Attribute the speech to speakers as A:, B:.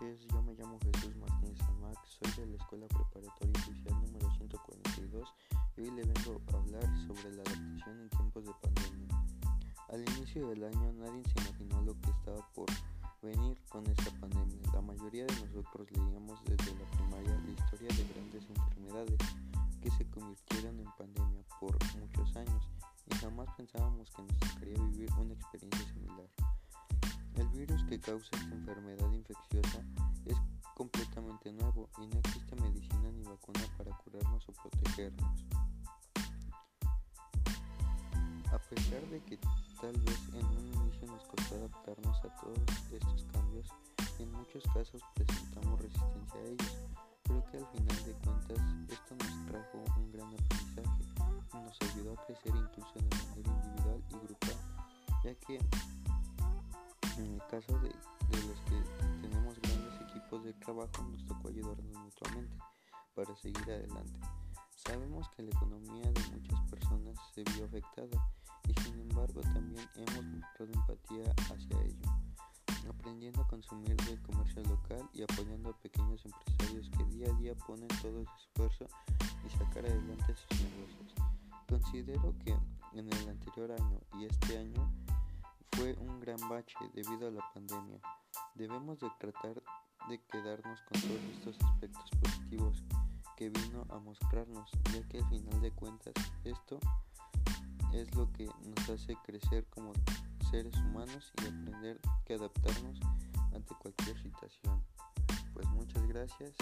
A: noches, yo me llamo Jesús Martínez Amac, soy de la Escuela Preparatoria Oficial número 142 y hoy le vengo a hablar sobre la adaptación en tiempos de pandemia. Al inicio del año nadie se imaginó lo que estaba por venir con esta pandemia. La mayoría de nosotros leíamos desde la primaria la historia de grandes enfermedades que se convirtieron en pandemia por muchos años y jamás pensábamos que nos tocaría vivir una experiencia similar. Virus que causa esta enfermedad infecciosa es completamente nuevo y no existe medicina ni vacuna para curarnos o protegernos. A pesar de que tal vez en un inicio nos costó adaptarnos a todos estos cambios, en muchos casos presentamos resistencia a ellos. Creo que al final de cuentas esto nos trajo un gran aprendizaje y nos ayudó a crecer incluso de manera individual y grupal, ya que en el caso de, los que tenemos grandes equipos de trabajo nos tocó ayudarnos mutuamente para seguir adelante. Sabemos que la economía de muchas personas se vio afectada y sin embargo también hemos mostrado empatía hacia ello, aprendiendo a consumir del comercio local y apoyando a pequeños empresarios que día a día ponen todo su esfuerzo y sacar adelante sus negocios. Considero que en el anterior año y este año bache debido a la pandemia. Debemos de tratar de quedarnos con todos estos aspectos positivos que vino a mostrarnos, ya que al final de cuentas esto es lo que nos hace crecer como seres humanos y aprender que adaptarnos ante cualquier situación. Pues muchas gracias